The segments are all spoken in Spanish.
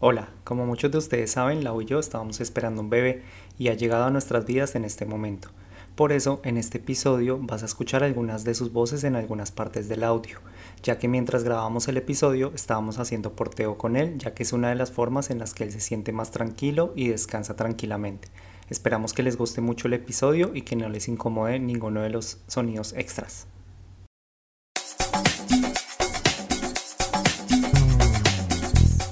Hola, como muchos de ustedes saben, Lau y yo estábamos esperando un bebé y ha llegado a nuestras vidas en este momento. Por eso, en este episodio vas a escuchar algunas de sus voces en algunas partes del audio, ya que mientras grabábamos el episodio estábamos haciendo porteo con él, ya que es una de las formas en las que él se siente más tranquilo y descansa tranquilamente. Esperamos que les guste mucho el episodio y que no les incomode ninguno de los sonidos extras.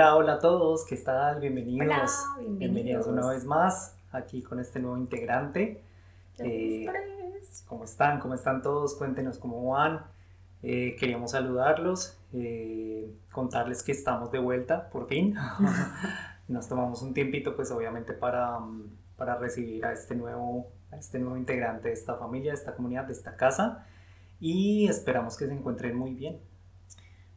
Hola, hola a todos, ¿qué tal? Bienvenidos. Hola, bienvenidos. bienvenidos. una vez más aquí con este nuevo integrante. Eh, ¿Cómo están? ¿Cómo están todos? Cuéntenos cómo van. Eh, queríamos saludarlos, eh, contarles que estamos de vuelta, por fin. Nos tomamos un tiempito, pues obviamente, para, mm, para recibir a este, nuevo, a este nuevo integrante de esta familia, de esta comunidad, de esta casa. Y esperamos que se encuentren muy bien.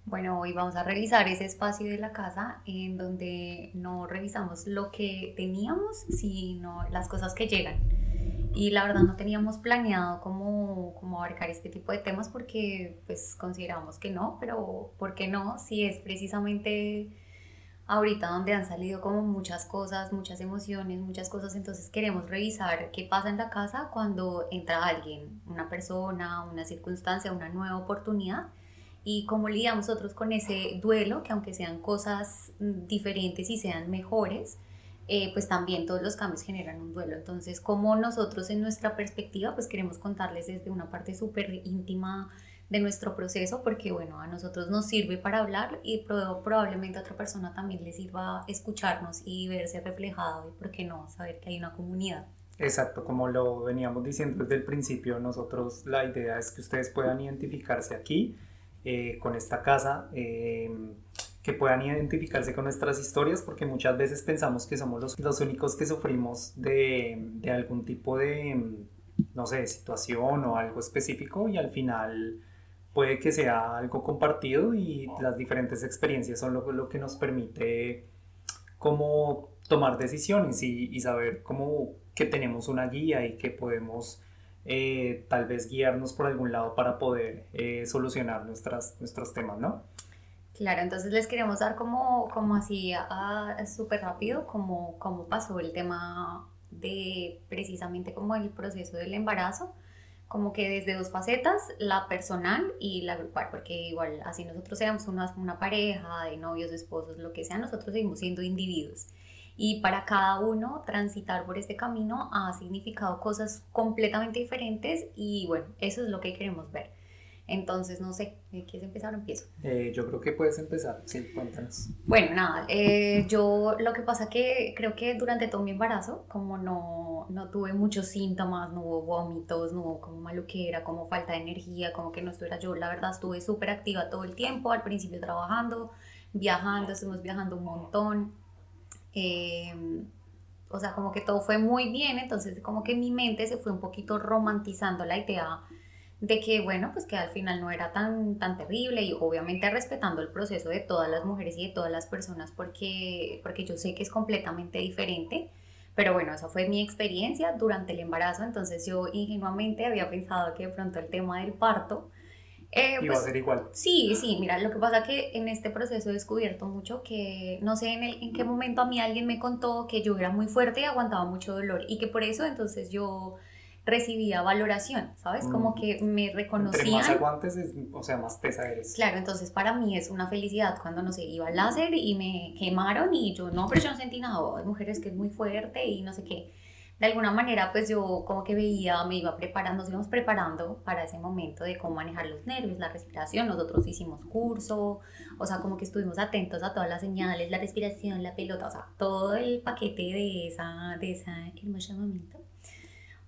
Bueno, hoy vamos a revisar ese espacio de la casa en donde no revisamos lo que teníamos, sino las cosas que llegan. Y la verdad no teníamos planeado cómo, cómo abarcar este tipo de temas porque pues consideramos que no, pero ¿por qué no? Si es precisamente ahorita donde han salido como muchas cosas, muchas emociones, muchas cosas, entonces queremos revisar qué pasa en la casa cuando entra alguien, una persona, una circunstancia, una nueva oportunidad y cómo lidiamos nosotros con ese duelo, que aunque sean cosas mm, diferentes y sean mejores, eh, pues también todos los cambios generan un duelo. Entonces, cómo nosotros en nuestra perspectiva, pues queremos contarles desde una parte súper íntima de nuestro proceso, porque bueno, a nosotros nos sirve para hablar y pro- probablemente a otra persona también le sirva escucharnos y verse reflejado y, ¿por qué no?, saber que hay una comunidad. Exacto, como lo veníamos diciendo desde el principio, nosotros la idea es que ustedes puedan identificarse aquí eh, con esta casa, eh, que puedan identificarse con nuestras historias, porque muchas veces pensamos que somos los, los únicos que sufrimos de, de algún tipo de, no sé, situación o algo específico y al final puede que sea algo compartido y las diferentes experiencias son lo, lo que nos permite cómo tomar decisiones y, y saber cómo que tenemos una guía y que podemos eh, tal vez guiarnos por algún lado para poder eh, solucionar nuestras, nuestros temas, ¿no? Claro, entonces les queremos dar como, como así ah, súper rápido como, como pasó el tema de precisamente como el proceso del embarazo, como que desde dos facetas, la personal y la grupal, porque igual así nosotros seamos una, una pareja de novios, esposos, lo que sea, nosotros seguimos siendo individuos. Y para cada uno transitar por este camino ha significado cosas completamente diferentes y bueno, eso es lo que queremos ver. Entonces, no sé, ¿quieres empezar o empiezo? Eh, yo creo que puedes empezar, sí, cuéntanos. Bueno, nada, eh, yo lo que pasa que creo que durante todo mi embarazo, como no, no tuve muchos síntomas, no hubo vómitos, no hubo como maluquera, como falta de energía, como que no estuviera yo, la verdad estuve súper activa todo el tiempo, al principio trabajando, viajando, estuvimos viajando un montón, eh, o sea, como que todo fue muy bien, entonces como que mi mente se fue un poquito romantizando la idea de que, bueno, pues que al final no era tan, tan terrible y obviamente respetando el proceso de todas las mujeres y de todas las personas porque, porque yo sé que es completamente diferente. Pero bueno, esa fue mi experiencia durante el embarazo, entonces yo ingenuamente había pensado que de pronto el tema del parto... eh, Iba a ser igual. Sí, sí, mira, lo que pasa que en este proceso he descubierto mucho que, no sé en, el, en qué momento a mí alguien me contó que yo era muy fuerte y aguantaba mucho dolor y que por eso entonces yo recibía valoración, ¿sabes? Como Mm. que me Entre más reconocían. aguantes, es- o sea, más tesa eres. Claro, entonces para mí es una felicidad cuando, no sé, iba al láser y me quemaron y yo, no, pero yo no sentí nada, "Oh, hay mujeres que es muy fuerte y no sé qué. De alguna manera, pues yo como que veía, me iba preparando, nos íbamos preparando para ese momento de cómo manejar los nervios, la respiración. Nosotros hicimos curso, o sea, como que estuvimos atentos a todas las señales, la respiración, la pelota, o sea, todo el paquete de esa, de ese hermoso momento.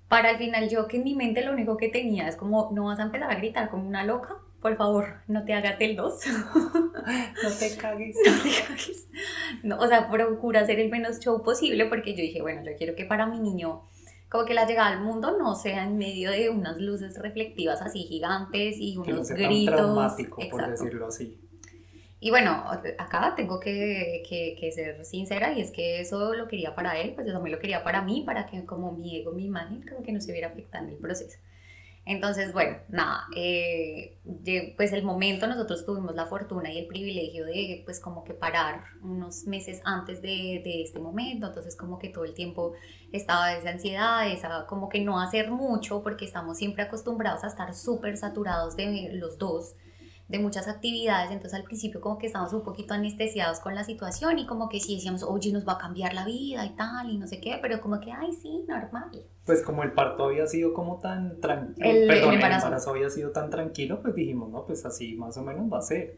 Para al final yo que en mi mente lo único que tenía es como, no vas a empezar a gritar como una loca, por favor, no te hagas del 2. no te cagues. No te cagues. No, o sea, procura hacer el menos show posible porque yo dije, bueno, yo quiero que para mi niño como que la llegada al mundo no sea en medio de unas luces reflectivas así gigantes y unos que no sea gritos. Tan traumático, por Exacto. decirlo así. Y bueno, acá tengo que, que, que, ser sincera y es que eso lo quería para él, pues yo también lo quería para mí, para que como mi ego, mi imagen, como que no se viera afectando el proceso. Entonces, bueno, nada, eh, pues el momento nosotros tuvimos la fortuna y el privilegio de pues como que parar unos meses antes de, de este momento, entonces como que todo el tiempo estaba esa ansiedad, esa como que no hacer mucho porque estamos siempre acostumbrados a estar súper saturados de los dos de muchas actividades, entonces al principio como que estábamos un poquito anestesiados con la situación y como que sí decíamos, oye, nos va a cambiar la vida y tal, y no sé qué, pero como que, ay, sí, normal. Pues como el parto había sido como tan tranquilo, el, perdón, el embarazo. el embarazo había sido tan tranquilo, pues dijimos, no, pues así más o menos va a ser.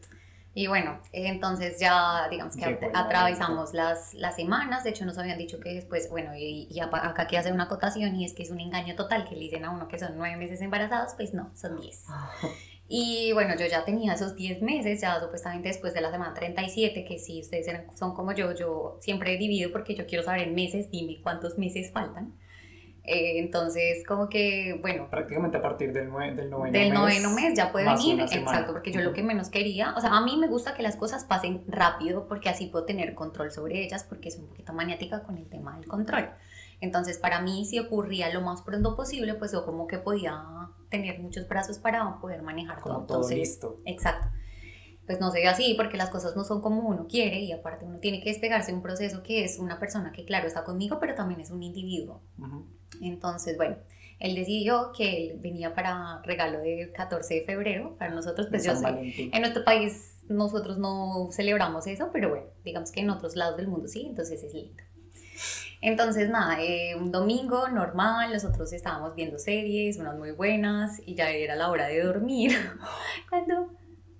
Y bueno, entonces ya digamos que Qué atravesamos las, las semanas, de hecho nos habían dicho que después, bueno, y, y acá quiero hacer una acotación y es que es un engaño total que le dicen a uno que son nueve meses embarazados, pues no, son diez. Y bueno, yo ya tenía esos 10 meses, ya supuestamente después de la semana 37, que si ustedes son como yo, yo siempre divido porque yo quiero saber en meses, dime cuántos meses faltan. Eh, entonces, como que, bueno. Prácticamente a partir del, del noveno del mes. noveno mes ya puede venir, exacto, porque yo lo que menos quería, o sea, a mí me gusta que las cosas pasen rápido porque así puedo tener control sobre ellas porque es un poquito maniática con el tema del control. Entonces, para mí, si ocurría lo más pronto posible, pues yo como que podía tener muchos brazos para poder manejar Como todo. todo Entonces, listo. Exacto. Pues no se ve así porque las cosas no son como uno quiere y aparte uno tiene que despegarse de un proceso que es una persona que claro está conmigo pero también es un individuo. Ujú. Entonces bueno, él decidió que él venía para regalo del 14 de febrero para nosotros, pues yo sé, en nuestro país nosotros no celebramos eso, pero bueno, digamos que en otros lados del mundo sí, entonces es lindo. Entonces, nada, eh, un domingo normal, nosotros estábamos viendo series, unas muy buenas, y ya era la hora de dormir. Cuando,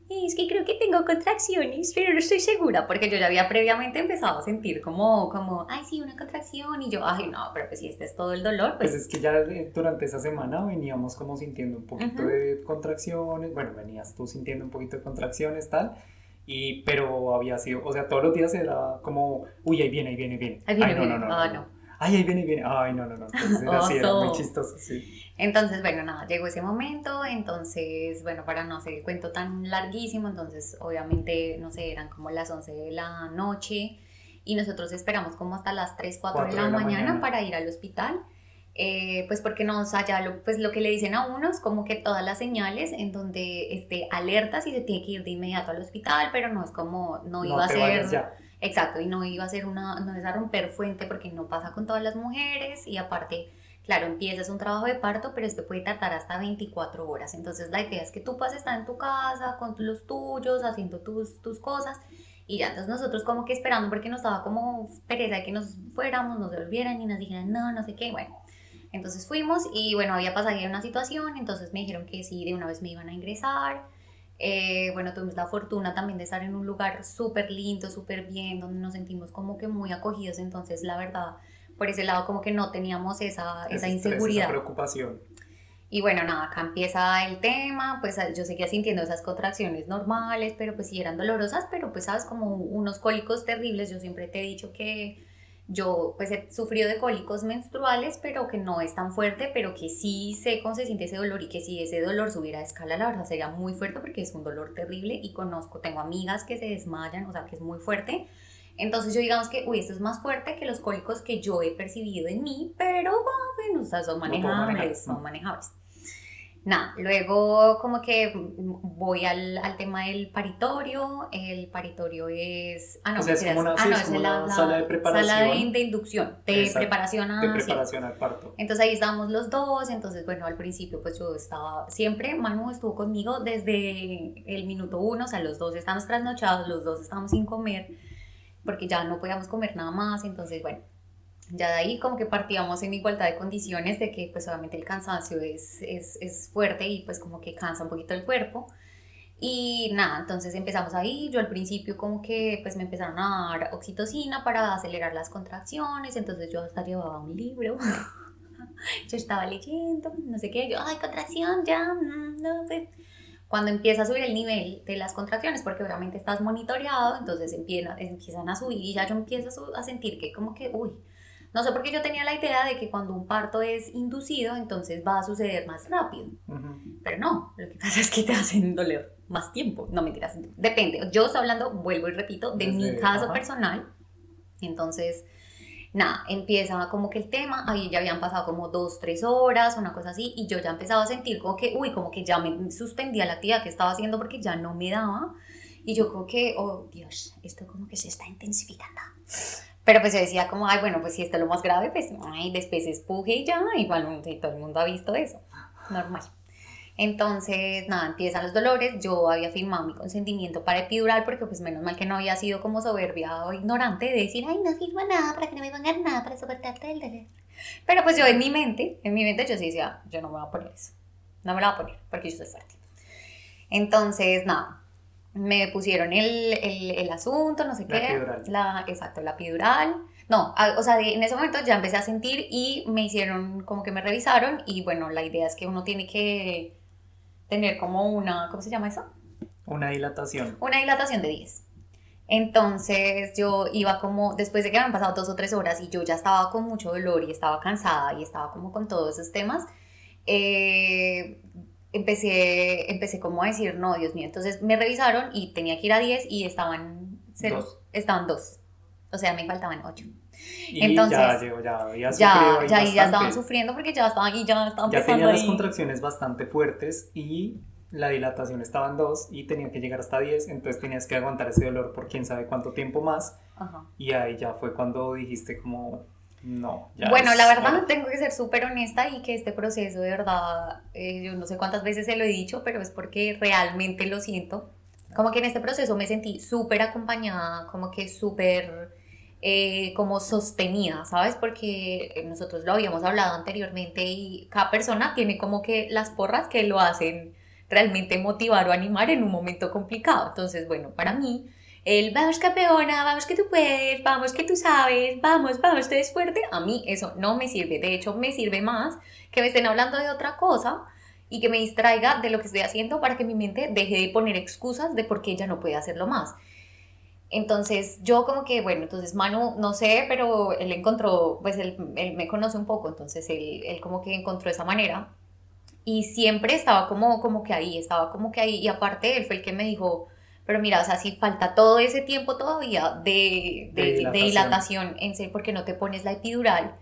"Eh, es que creo que tengo contracciones, pero no estoy segura, porque yo ya había previamente empezado a sentir como, como, ay, sí, una contracción, y yo, ay, no, pero pues si este es todo el dolor, Pues pues es que ya eh, durante esa semana veníamos como sintiendo un poquito Ujú. de contracciones, bueno, venías tú sintiendo un poquito de contracciones, tal, y, pero había sido, o sea, todos los días era como, uy, ahí viene, ahí viene, ahí viene. Ahí viene, Ay, no, viene. no, no, Ah, no. Ay, ahí viene, ahí viene. Ay, no, no, no. Entonces era así, era muy Oso. chistoso, sí. Entonces, bueno, nada, llegó ese momento, entonces, bueno, para no hacer el cuento tan larguísimo, entonces, obviamente, no sé, eran como las 11 de la noche y nosotros esperamos como hasta las 3, 4 de Cuatro la, de la mañana, mañana. para ir al hospital, eh, pues porque nos allá, lo, pues lo que le dicen a uno es como que todas las señales en donde esté alerta si se tiene que ir de inmediato al hospital, pero no es como, no, iba a ser... Exacto, y no iba a ser una, no es a romper fuente porque no pasa con todas las mujeres y aparte, claro, empiezas un trabajo de parto, pero este puede tardar hasta 24 horas. Entonces la idea es que tú puedas estar en tu casa con los tuyos, haciendo tus, tus cosas y ya, entonces nosotros como que esperando porque nos daba como pereza de que nos fuéramos, nos volvieran y nos dijeran no, no sé qué, bueno. Entonces fuimos y bueno, había pasado ya una situación, entonces me dijeron que sí, de una vez me iban a ingresar. Eh, bueno, tuvimos la fortuna también de estar en un lugar súper lindo, súper bien, donde nos sentimos como que muy acogidos, entonces la verdad, por ese lado como que no teníamos esa, esa estrés, inseguridad. Esa preocupación. Y bueno, nada, acá empieza el tema, pues yo seguía sintiendo esas contracciones normales, pero pues sí eran dolorosas, pero pues sabes, como unos cólicos terribles, yo siempre te he dicho que yo pues he sufrido de cólicos menstruales, pero que no es tan fuerte, pero que sí sé cómo se siente ese dolor y que si ese dolor subiera a escala, la verdad sería muy fuerte porque es un dolor terrible y conozco, tengo amigas que se desmayan, o sea que es muy fuerte. Entonces yo digamos que, uy, esto es más fuerte que los cólicos que yo he percibido en mí, pero bueno, o sea, son manejar. manejables, son manejables. Nada, luego como que voy al, al tema del paritorio, el paritorio es... Ah, no, O sea, es mentiras. como una- ah, no, es la, una la- sala de preparación. sala de, de inducción, de Exacto, preparación a... De sí. preparación al parto. Entonces ahí estábamos los dos, entonces bueno, al principio pues yo estaba, siempre Manu estuvo conmigo desde el minuto uno, o sea, los dos estamos trasnochados, los dos estábamos sin comer, porque ya no podíamos comer nada más, entonces bueno, ya de ahí como que partíamos en igualdad de condiciones de que pues obviamente el cansancio es, es, es fuerte y pues como que cansa un poquito el cuerpo. Y nada, entonces empezamos ahí, yo al principio como que pues me empezaron a dar oxitocina para acelerar las contracciones, entonces yo hasta llevaba un libro yo estaba leyendo, no sé qué, yo, ay, contracción, ya, mm, no sé. Cuando empieza a subir el nivel de las contracciones, porque obviamente estás monitoreado, entonces empiezan, empiezan a subir y ya yo empiezo a sentir que como que, uy, no sé por qué yo tenía la idea de que cuando un parto es inducido, entonces va a suceder más rápido. Pero no, lo que pasa es que te hacen doler más tiempo. No mentiras, depende. Yo estoy hablando, vuelvo y repito, de mi caso personal. Entonces, nada, empieza como que el tema, ahí ya habían pasado como dos, tres horas, una cosa así, y yo ya empezaba a sentir como que, uy, como que ya me suspendía la actividad que estaba haciendo porque ya no me daba. Y yo creo que, oh Dios, esto como que se está intensificando. Pero pues yo decía como, ay, bueno, pues si esto es lo más grave, pues ay, después espuje y ya, igual todo el mundo ha visto eso, normal. Entonces, nada, empiezan los dolores. Yo había firmado mi consentimiento para epidural porque pues menos mal que no había sido como soberbia o ignorante de decir, ay, no firma nada para que no me pongan nada para soportarte el dolor. Pero pues yo en mi mente, en mi mente yo sí decía, yo no me voy a poner eso. No me la voy a poner porque yo soy fuerte. Entonces, nada, me pusieron el, el, el asunto, no sé la qué. Epidural. La, exacto, la epidural. No, o sea, en ese momento ya empecé a sentir y me hicieron como que me revisaron y bueno, la idea es que uno tiene que tener como una, ¿cómo se llama eso? Una dilatación. Una dilatación de 10. Entonces yo iba como, después de que me han pasado dos o tres horas y yo ya estaba con mucho dolor y estaba cansada y estaba como con todos esos temas, eh, empecé, empecé como a decir, no, Dios mío, entonces me revisaron y tenía que ir a 10 y estaban cero, Dos. estaban dos, o sea, me faltaban 8. Y Entonces, ya, ya, ya, Ya, ahí ya, ya estaban sufriendo porque ya estaban y ya estaban Ya empezando tenía las ahí. contracciones bastante fuertes y la dilatación estaba en 2 y tenía que llegar hasta 10, entonces tenías que aguantar ese dolor por quién sabe cuánto tiempo más Ajá. y ahí ya fue cuando dijiste como, no, ya Bueno, la verdad hora". tengo que ser súper honesta y que este proceso de verdad, eh, yo no sé cuántas veces se lo he dicho, pero es porque realmente lo siento. Como que en este proceso me sentí súper acompañada, como que súper eh, como sostenida, ¿sabes? Porque nosotros lo habíamos hablado anteriormente y cada persona tiene como que las porras que lo hacen realmente motivar o animar en un momento complicado. Entonces, bueno, para mí el vamos campeona, vamos que tú puedes, vamos que tú sabes, vamos, vamos, tú eres fuerte, a mí eso no me sirve. De hecho, me sirve más que me estén hablando de otra cosa y que me distraiga de lo que estoy haciendo para que mi mente deje de poner excusas de por qué ella no puede hacerlo más. Entonces yo como que, bueno, entonces Manu, no sé, pero él encontró, pues él, él me conoce un poco, entonces él, él como que encontró esa manera y siempre estaba como, como que ahí, estaba como que ahí y aparte él fue el que me dijo, pero mira, o sea, si falta todo ese tiempo todavía de, de, De de dilatación. en serio, porque no te pones la epidural.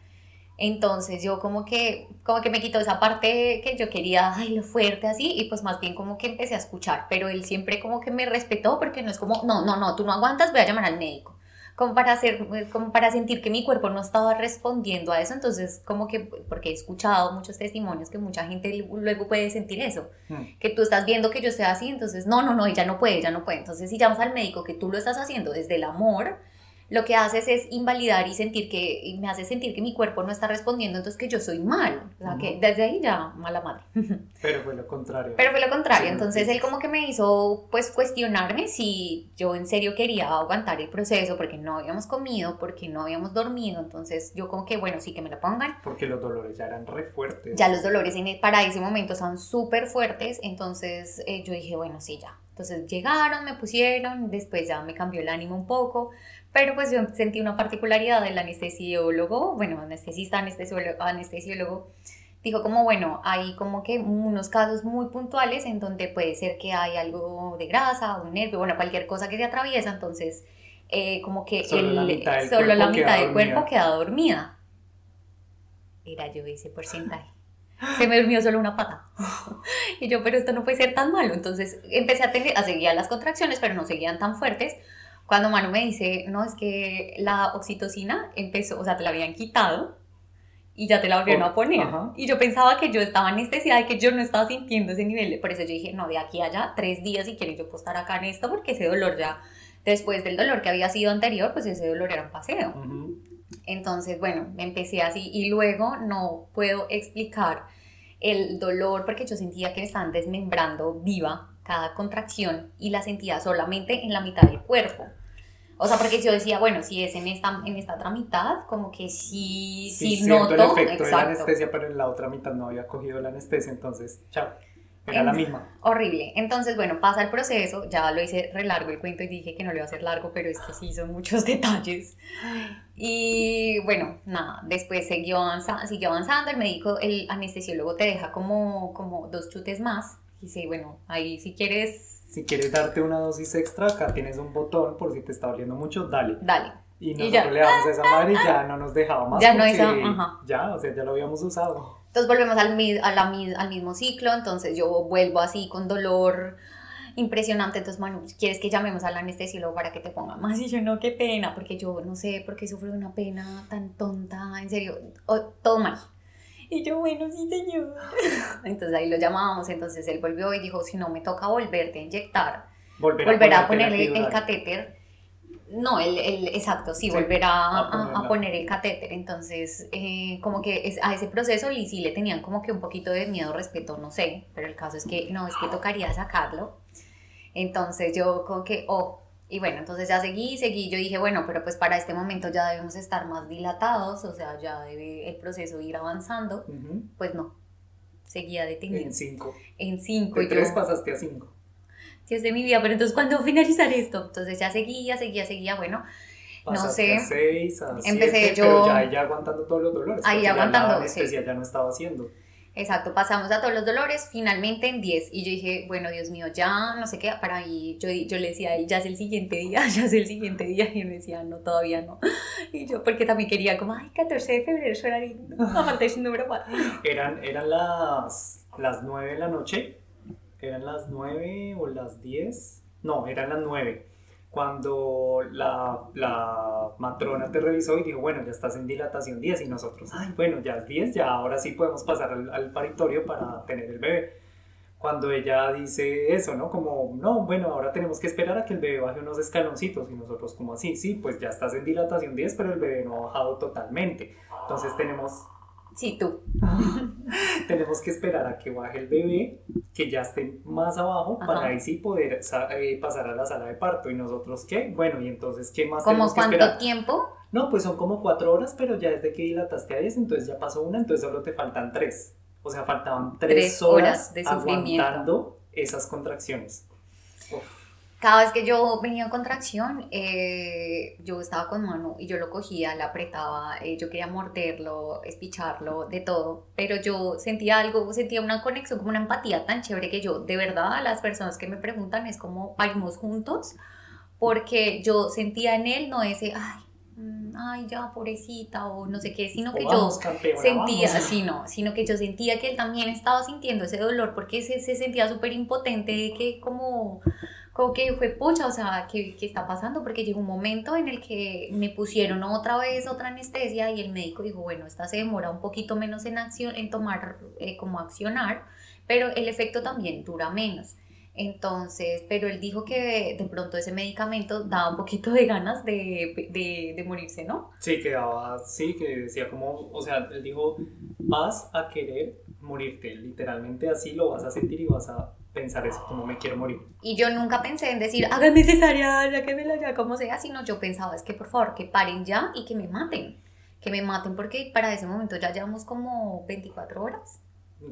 Entonces yo como que, como que me quitó esa parte que yo quería, ay, lo fuerte así, y pues más bien como que empecé a escuchar, pero él siempre como que me respetó porque no es como, no, no, no, tú no aguantas, voy a llamar al médico. Como para, hacer, como para sentir que mi cuerpo no estaba respondiendo a eso, entonces como que, porque he escuchado muchos testimonios que mucha gente luego puede sentir eso, Hmm. que tú estás viendo que yo estoy así, entonces no, no, no, ella no puede, ella no puede. Entonces si llamas al médico que tú lo estás haciendo desde el amor, lo que haces es invalidar y sentir que, y me hace sentir que mi cuerpo no está respondiendo, entonces que yo soy mal. O sea, que Ujú. desde ahí ya, mala madre. Pero fue lo contrario. Pero fue lo contrario, Sí, entonces sí. él como que me hizo pues cuestionarme si yo en serio quería aguantar el proceso porque no habíamos comido, porque no habíamos dormido, entonces yo como que bueno, sí que me lo pongan. Porque los dolores ya eran re fuertes. Ya los dolores en el- para ese momento estaban súper fuertes, entonces eh, yo dije, bueno, sí, ya. Entonces llegaron, me pusieron, después ya me cambió el ánimo un poco, pero pues yo sentí una particularidad del anestesiólogo, bueno, anestesista, anestesiólogo, anestesiólogo dijo como, bueno, hay como que unos casos muy puntuales en donde puede ser que hay algo de grasa, un nervio, bueno, cualquier cosa que se atraviesa, entonces eh, como que Solo la el- mitad del solo cuerpo la mitad queda del cuerpo dormida. queda dormida. Era yo ese porcentaje. Se me durmió solo una pata. Y yo, pero esto no puede ser tan malo. Entonces empecé a, tener, a seguir las contracciones, pero no seguían tan fuertes. Cuando Manu me dice, no, es que la oxitocina empezó, o sea, te la habían quitado y ya te la volvieron a poner. ajá. Y yo pensaba que yo estaba anestesiada y que yo no estaba sintiendo ese nivel. Por eso yo dije, no, de aquí a allá, tres días si quieren yo puedo estar acá en esto, porque ese dolor ya, después del dolor que había sido anterior, pues ese dolor era un paseo. Ujú. Entonces, bueno, me empecé así y luego no puedo explicar el dolor porque yo sentía que me estaban desmembrando viva cada contracción y la sentía solamente en la mitad del cuerpo. O sea, porque yo decía, bueno, si es en esta, en esta otra mitad, como que sí, sí, siento noto. el efecto de la anestesia, pero en la otra mitad no había cogido la anestesia, entonces, chao. Era la misma. Horrible. Entonces, bueno, pasa el proceso, ya lo hice re largo el cuento y dije que no lo iba a hacer largo, pero es que sí son muchos detalles. Y bueno, nada, después siguió, avanzando, siguió avanzando, el médico, el anestesiólogo te deja como, como dos chutes más. Y dice, bueno, ahí si quieres... Si quieres darte una dosis extra, acá tienes un botón por si te está doliendo mucho, dale. Dale. Y nosotros le damos a esa madre y ya no nos dejaba más. Ya no esa, ajá. Ya, o sea, ya lo habíamos usado. Entonces volvemos al, a la, al mismo ciclo, entonces yo vuelvo así con dolor impresionante, entonces, bueno, ¿quieres que llamemos al anestesiólogo para que te ponga más? Y yo, no, qué pena, porque yo no sé por qué sufro una pena tan tonta, en serio, todo mal. Y yo, bueno, sí, señor. Entonces ahí lo llamábamos, entonces él volvió y dijo, si no me toca volverte a inyectar, volver a, ponerle el catéter no, el, el, exacto, sí, volverá a, poner el catéter. Entonces, eh, como que es, a ese proceso y sí le tenían como que un poquito de miedo, respeto, no sé, pero el caso es que no, es que tocaría sacarlo. Entonces yo como que, oh, y bueno, entonces ya seguí, seguí, yo dije, bueno, pero pues para este momento ya debemos estar más dilatados, o sea, ya debe el proceso ir avanzando. Pues no, seguía detenido. En cinco. En cinco. De tres pasaste a cinco. Dios de mi vida, pero entonces ¿cuándo finalizar esto? Entonces ya seguía, seguía, seguía, bueno, no sé. A seis, a empecé siete, yo. Pero ya, ya aguantando todos los dolores. Ahí aguantando. La sí. ya no estaba haciendo. Exacto, pasamos a todos los dolores, finalmente en 10. Y yo dije, bueno, Dios mío, ya no sé qué, para ahí. Yo, yo le decía a él, ya es el siguiente día, ya es el siguiente día. Y él me decía, no, todavía no. Y yo, porque también quería, como, ay, 14 de febrero, suena lindo. Aparte es un número más. Eran, eran las, las 9 de la noche eran las 9 o las 10, no, eran las 9, cuando la, la, matrona te revisó y dijo, bueno, ya estás en dilatación 10 y nosotros, ay, bueno, ya es 10, ya ahora sí podemos pasar al, al paritorio para tener el bebé. Cuando ella dice eso, ¿no? Como, no, bueno, ahora tenemos que esperar a que el bebé baje unos escaloncitos y nosotros como así, sí, pues ya estás en dilatación 10, pero el bebé no ha bajado totalmente. Entonces tenemos Sí, tú. Tenemos que esperar a que baje el bebé, que ya esté más abajo, para ahí sí poder eh, pasar a la sala de parto. ¿Y nosotros qué? Bueno, y entonces, ¿qué más ¿Cómo cuánto tiempo? No, pues son como cuatro horas, pero ya desde que dilataste a 10, entonces ya pasó una, entonces solo te faltan tres. O sea, faltaban tres, horas, de aguantando esas contracciones. Uf cada vez que yo venía en contracción, eh, yo estaba con mano y yo lo cogía, le apretaba, eh, yo quería morderlo, espicharlo, de todo, pero yo sentía algo, sentía una conexión, como una empatía tan chévere que yo, de verdad, a las personas que me preguntan es como parimos juntos, porque yo sentía en él no ese, ay, mm, ay, ya, pobrecita, o no sé qué, sino que yo sentía, sino, sino que yo sentía que él también estaba sintiendo ese dolor, porque se, se sentía súper impotente, que como como que fue pucha, o sea, ¿qué, ¿qué, está pasando? Porque llegó un momento en el que me pusieron otra vez otra anestesia y el médico dijo, bueno, esta se demora un poquito menos en, acción, en tomar, eh, como accionar, pero el efecto también dura menos. Entonces, pero él dijo que de pronto ese medicamento daba un poquito de ganas de, de, de morirse, ¿no? Sí, que daba, sí, que decía como, o sea, él dijo, vas a querer morirte, literalmente así lo vas a sentir y vas a pensar eso, como me quiero morir. Y yo nunca pensé en decir, háganme cesárea, ya que me la ya como sea, sino yo pensaba, es que por favor, que paren ya y que me maten. Que me maten porque para ese momento ya llevamos como 24 horas.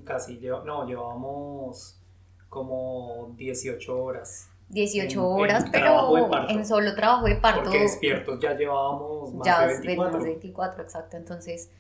Casi, no, llevamos como 18 horas. 18 horas, pero en solo trabajo de parto. Porque despiertos ya llevábamos más ya de 24. 24, exacto. Entonces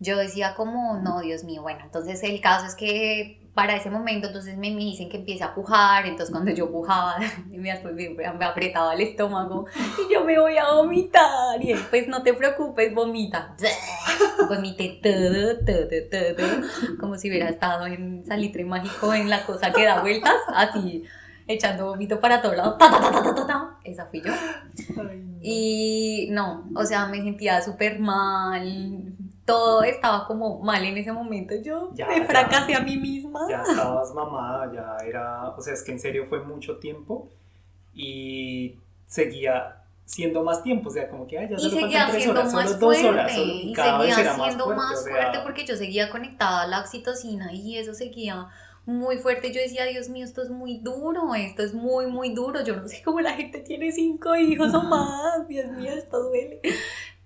yo decía como, no, Dios mío, bueno, entonces el caso es que para ese momento, entonces me, me, dicen que empiece a pujar, entonces cuando yo pujaba, me, me, apretaba el estómago y yo me voy a vomitar, y él, pues no te preocupes, vomita. Vomité todo, todo, todo, como si hubiera estado en salitre mágico en la cosa que da vueltas, así echando vómito para todos lados. Esa fui yo. Y no, o sea, me sentía súper mal, todo estaba como mal en ese momento. Yo me fracasé a mí misma. Ya estabas mamada, ya era, o sea, es que en serio fue mucho tiempo y seguía siendo más tiempo, o sea, como que ya y seguía siendo más fuerte, horas, y seguía siendo más fuerte, porque yo seguía conectada a la oxitocina y eso seguía muy fuerte. Yo decía, Dios mío, esto es muy duro, esto es muy, muy duro. Yo no sé cómo la gente tiene cinco hijos o más, Dios mío, esto duele.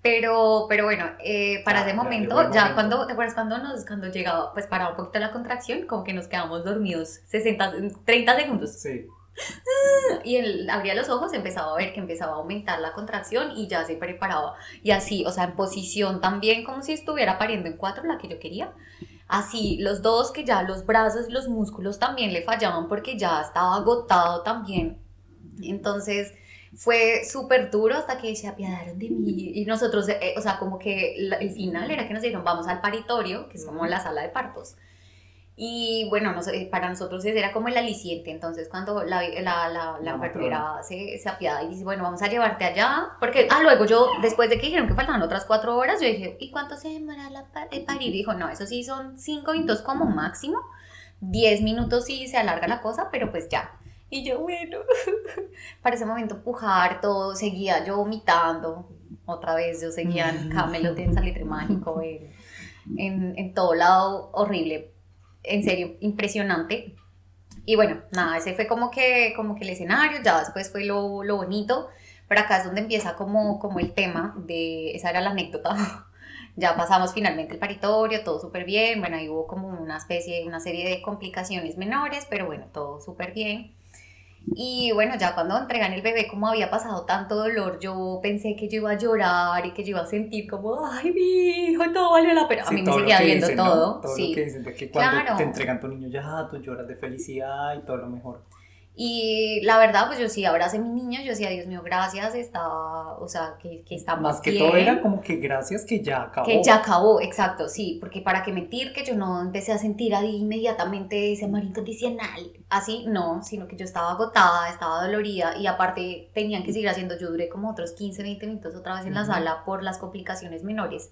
Pero, pero bueno, eh, para Ah, ese momento, ya momento. cuando, ¿te acuerdas cuando nos, cuando llegaba, pues paraba un poquito la contracción, como que nos quedamos dormidos 60, 30 segundos. Sí. Y él abría los ojos, empezaba a ver que empezaba a aumentar la contracción y ya se preparaba. Y así, o sea, en posición también, como si estuviera pariendo en cuatro, la que yo quería. Así, los dos que ya los brazos y los músculos también le fallaban porque ya estaba agotado también. Entonces fue súper duro hasta que se apiadaron de mí. Y nosotros, eh, o sea, como que la- el final era que nos dijeron, vamos al paritorio, que es como la sala de partos. Y bueno, nos- para nosotros ese era como el aliciente. Entonces, cuando la, la, la, la enfermera se, se apiada y dice, bueno, vamos a llevarte allá. Porque, ah, luego yo, después de que dijeron que faltaban otras cuatro horas, yo dije, ¿y cuánto se demora la pa- el parir? Dijo, no, eso sí son cinco minutos como máximo. Diez minutos sí se alarga la cosa, pero pues ya. Y yo, bueno, para ese momento pujar todo, seguía yo vomitando. Otra vez yo seguía en Camelot, en Salitre Mágico, en, en, en todo lado horrible. En serio, impresionante. Y bueno, nada, ese fue como que, como que el escenario, ya después fue lo, lo bonito. Pero acá es donde empieza como, como el tema de, esa era la anécdota. Ya pasamos finalmente el paritorio, todo súper bien. Bueno, ahí hubo como una especie, una serie de complicaciones menores, pero bueno, todo súper bien. Y bueno, ya cuando entregan el bebé, como había pasado tanto dolor, yo pensé que yo iba a llorar y que yo iba a sentir como, ay, mi hijo, todo valió la pena. a Sí, mí me seguía viendo dicen, ¿no? todo. Todo sí. lo que dicen de que cuando Claro. te entregan tu niño ya tú lloras de felicidad y todo lo mejor. Y la verdad, pues yo sí abracé a mi niño, yo decía, Dios mío, gracias, está, o sea, que, que está Más que bien. todo era como que gracias que ya acabó. Que ya acabó, exacto, sí, porque para qué mentir que yo no empecé a sentir ahí inmediatamente ese amor incondicional, así no, sino que yo estaba agotada, estaba dolorida y aparte tenían que seguir haciendo, yo duré como otros 15, 20 minutos otra vez en la Ujú. sala por las complicaciones menores.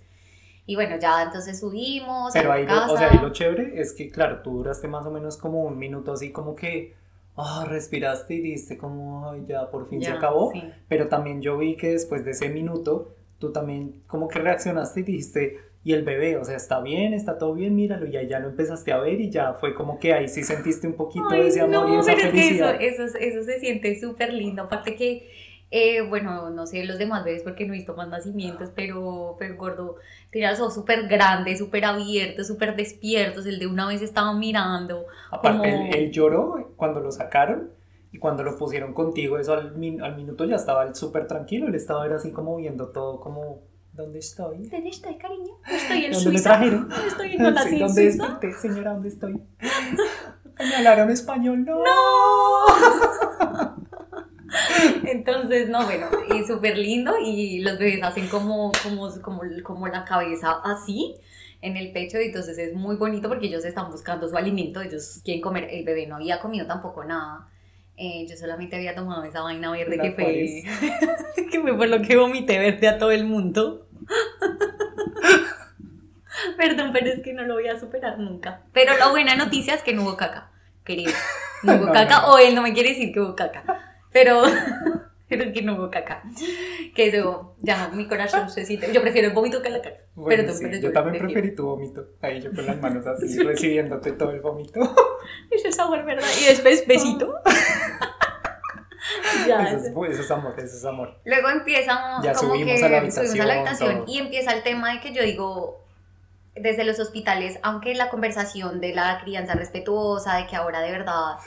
Y bueno, ya entonces subimos Pero a ahí la lo, casa. o sea, ahí lo chévere es que, claro, tú duraste más o menos como un minuto así como que, ah, respiraste y diste como, ya por fin se acabó. sí. Pero también yo vi que después de ese minuto, tú también como que reaccionaste y dijiste, y el bebé, o sea, está bien, está todo bien, míralo, y ahí ya lo empezaste a ver y ya fue como que ahí sí sentiste un poquito de ese amor y esa pero es que eso, felicidad. eso, eso se siente súper lindo. Aparte que, eh, bueno, no sé los demás bebés porque no he visto más nacimientos, pero, pero gordo, tenía los ojos súper grandes, súper abiertos, súper despiertos. El de una vez estaba mirando. Aparte, como- él, él lloró cuando lo sacaron y cuando lo pusieron contigo, eso al, min- al minuto ya estaba súper tranquilo, él estaba era así como viendo todo como, ¿dónde estoy? ¿Dónde estoy, cariño? Estoy en ¿Dónde me Suiza. trajeron? Estoy en Sí, ¿Dónde Suiza. desperté, señora? ¿Dónde estoy? Me hablaron español, no. Entonces, no, bueno, y súper lindo y los bebés hacen como, como, como, como la cabeza así en el pecho y entonces es muy bonito porque ellos están buscando su alimento, ellos quieren comer, el bebé no había comido tampoco nada, Eh, yo solamente había tomado esa vaina verde La que fue, que fue por lo que vomité verde a todo el mundo. Perdón, pero es que no lo voy a superar nunca. Pero la buena noticia es que no hubo caca, querido. No hubo No, caca, no. o él no me quiere decir que hubo caca. Pero, pero que no hubo caca. Que eso, ya, mi corazón se siente. Yo prefiero el vómito que la caca. Bueno, Perdón, sí, pero yo yo también prefiero. preferí tu vómito. Ahí yo con las manos así, recibiéndote todo el vómito. Ese sabor, ¿verdad? Y después besito. ya, Eso es, eso es amor, eso es amor. Luego empieza Ya como subimos que a la subimos a la habitación, habitación todo. y empieza el tema de que yo digo, desde los hospitales, aunque la conversación de la crianza respetuosa, de que ahora de verdad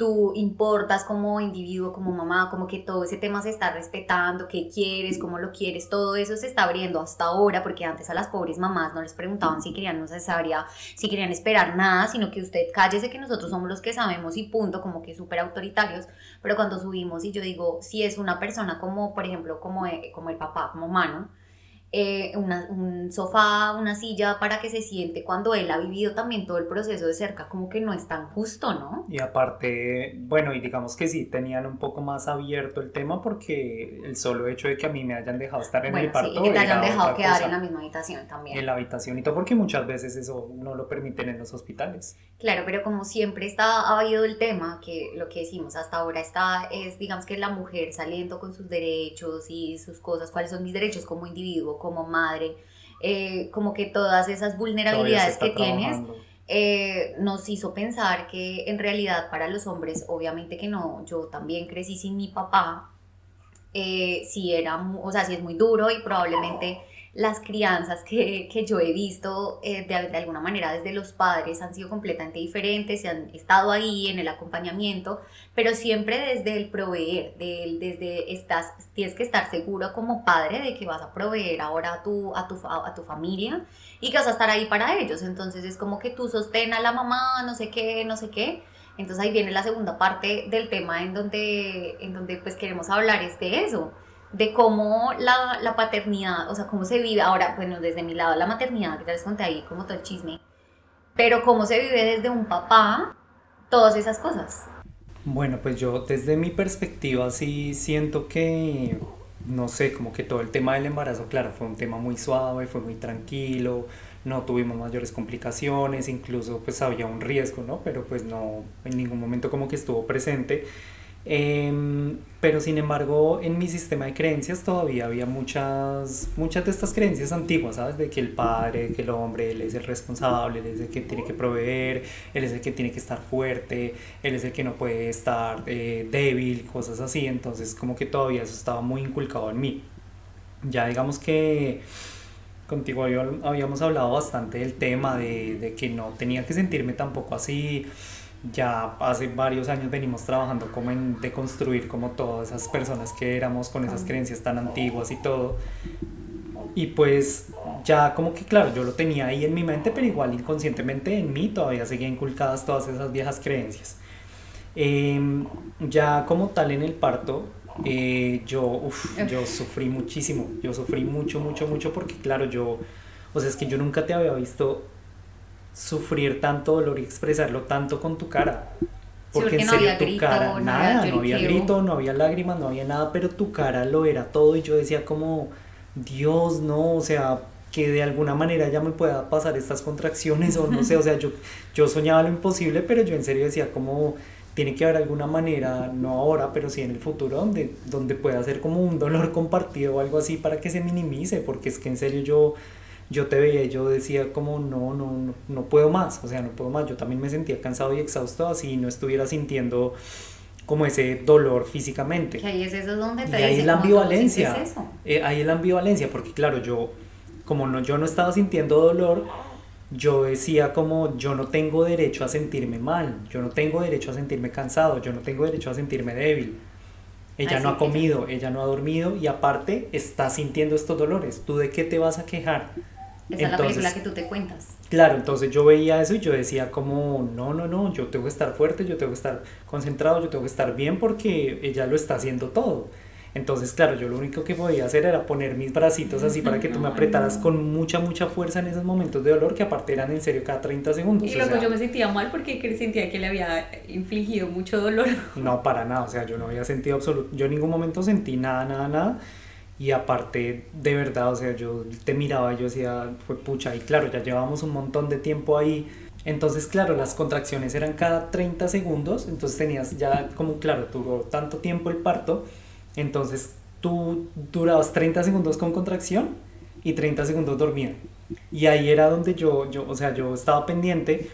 tú importas como individuo, como mamá, como que todo ese tema se está respetando, qué quieres, cómo lo quieres, todo eso se está abriendo hasta ahora, porque antes a las pobres mamás no les preguntaban si querían una cesárea, si querían esperar nada, sino que usted cállese que nosotros somos los que sabemos y punto, como que súper autoritarios, pero cuando subimos y yo digo, si es una persona como, por ejemplo, como, eh, como el papá, como Mano, eh, una- un sofá, una silla para que se siente cuando él ha vivido también todo el proceso de cerca, como que no es tan justo, ¿no? Y aparte, bueno, y digamos que sí, tenían un poco más abierto el tema porque el solo hecho de que a mí me hayan dejado estar en bueno, el parto sí, y que te hayan dejado quedar cosa. en la misma habitación también. en la habitación y todo, porque muchas veces eso no lo permiten en los hospitales. Claro, pero como siempre está, ha habido el tema, que lo que decimos hasta ahora está, es digamos que la mujer saliendo con sus derechos y sus cosas, cuáles son mis derechos como individuo, como madre, eh, como que todas esas vulnerabilidades que tienes, eh, nos hizo pensar que en realidad para los hombres, obviamente que no, yo también crecí sin mi papá, eh, sí era, o sea, sí es muy duro y probablemente las crianzas que, que yo he visto eh, de, alguna manera desde los padres han sido completamente diferentes, se han estado ahí en el acompañamiento, pero siempre desde el proveer, de, desde estás, tienes que estar seguro como padre de que vas a proveer ahora a tu, a tu, a tu familia y que vas a estar ahí para ellos. Entonces es como que tú sostén a la mamá, no sé qué, no sé qué. Entonces ahí viene la segunda parte del tema en donde, en donde pues queremos hablar es de eso de cómo la, la, paternidad, o sea, cómo se vive, ahora, bueno, desde mi lado la maternidad, que te les conté ahí como todo el chisme, pero cómo se vive desde un papá, todas esas cosas. Bueno, pues yo desde mi perspectiva sí siento que, no sé, como que todo el tema del embarazo, claro, fue un tema muy suave, fue muy tranquilo, no tuvimos mayores complicaciones, incluso pues había un riesgo, ¿no? Pero pues no, en ningún momento como que estuvo presente. Em, pero sin embargo, en mi sistema de creencias todavía había muchas, muchas de estas creencias antiguas, ¿sabes? De que el padre, que el hombre, él es el responsable, él es el que tiene que proveer, él es el que tiene que estar fuerte, él es el que no puede estar eh, débil, cosas así. Entonces, como que todavía eso estaba muy inculcado en mí. Ya digamos que contigo habíamos hablado bastante del tema de, de que no tenía que sentirme tampoco así ya hace varios años venimos trabajando como en deconstruir como todas esas personas que éramos con esas creencias tan antiguas y todo. Y pues ya como que claro, yo lo tenía ahí en mi mente, pero igual inconscientemente en mí todavía seguían inculcadas todas esas viejas creencias. Em, ya como tal en el parto, eh, yo, uf, yo sufrí muchísimo, yo sufrí mucho, mucho, mucho porque claro, yo, o sea, es que yo nunca te había visto sufrir tanto dolor y expresarlo tanto con tu cara. Porque, en serio tu cara, nada, no había grito, no había lágrimas, no había nada, pero tu cara lo era todo y yo decía como, Dios, no, o sea, que de alguna manera ya me pueda pasar estas contracciones o no sé, o sea, yo, yo soñaba lo imposible, pero yo en serio decía como, tiene que haber alguna manera, no ahora, pero sí en el futuro, donde, donde pueda ser como un dolor compartido o algo así para que se minimice, porque es que en serio yo yo te veía yo decía como no, no, no, no puedo más, o sea, no puedo más, yo también me sentía cansado y exhausto así no estuviera sintiendo como ese dolor físicamente. Que ahí es eso donde te y ahí es la ambivalencia. Eh, ahí es la ambivalencia, porque claro, yo como no, yo no estaba sintiendo dolor, yo decía como yo no tengo derecho a sentirme mal, yo no tengo derecho a sentirme cansado, yo no tengo derecho a sentirme débil. Ella no ha comido, ella no ha dormido y aparte está sintiendo estos dolores. ¿Tú de qué te vas a quejar? Esa es la película que tú te cuentas. Claro, entonces yo veía eso y yo decía como, no, no, no, yo tengo que estar fuerte, yo tengo que estar concentrado, yo tengo que estar bien porque ella lo está haciendo todo. Entonces, claro, yo lo único que podía hacer era poner mis bracitos así para que tú me apretaras con mucha, mucha fuerza en esos momentos de dolor que aparte eran en serio cada 30 segundos. Y luego yo me sentía mal porque sentía que le había infligido mucho dolor. No, para nada, o sea, yo no había sentido absoluto, yo en ningún momento sentí nada, nada, nada. Y aparte, de verdad, o sea, yo te miraba yo decía, fue pucha, y claro, ya llevamos un montón de tiempo ahí. Entonces, claro, las contracciones eran cada 30 segundos, entonces tenías ya como, claro, duró tanto tiempo el parto, entonces tú durabas 30 segundos con contracción y 30 segundos dormía. Y ahí era donde yo, yo, o sea, yo estaba pendiente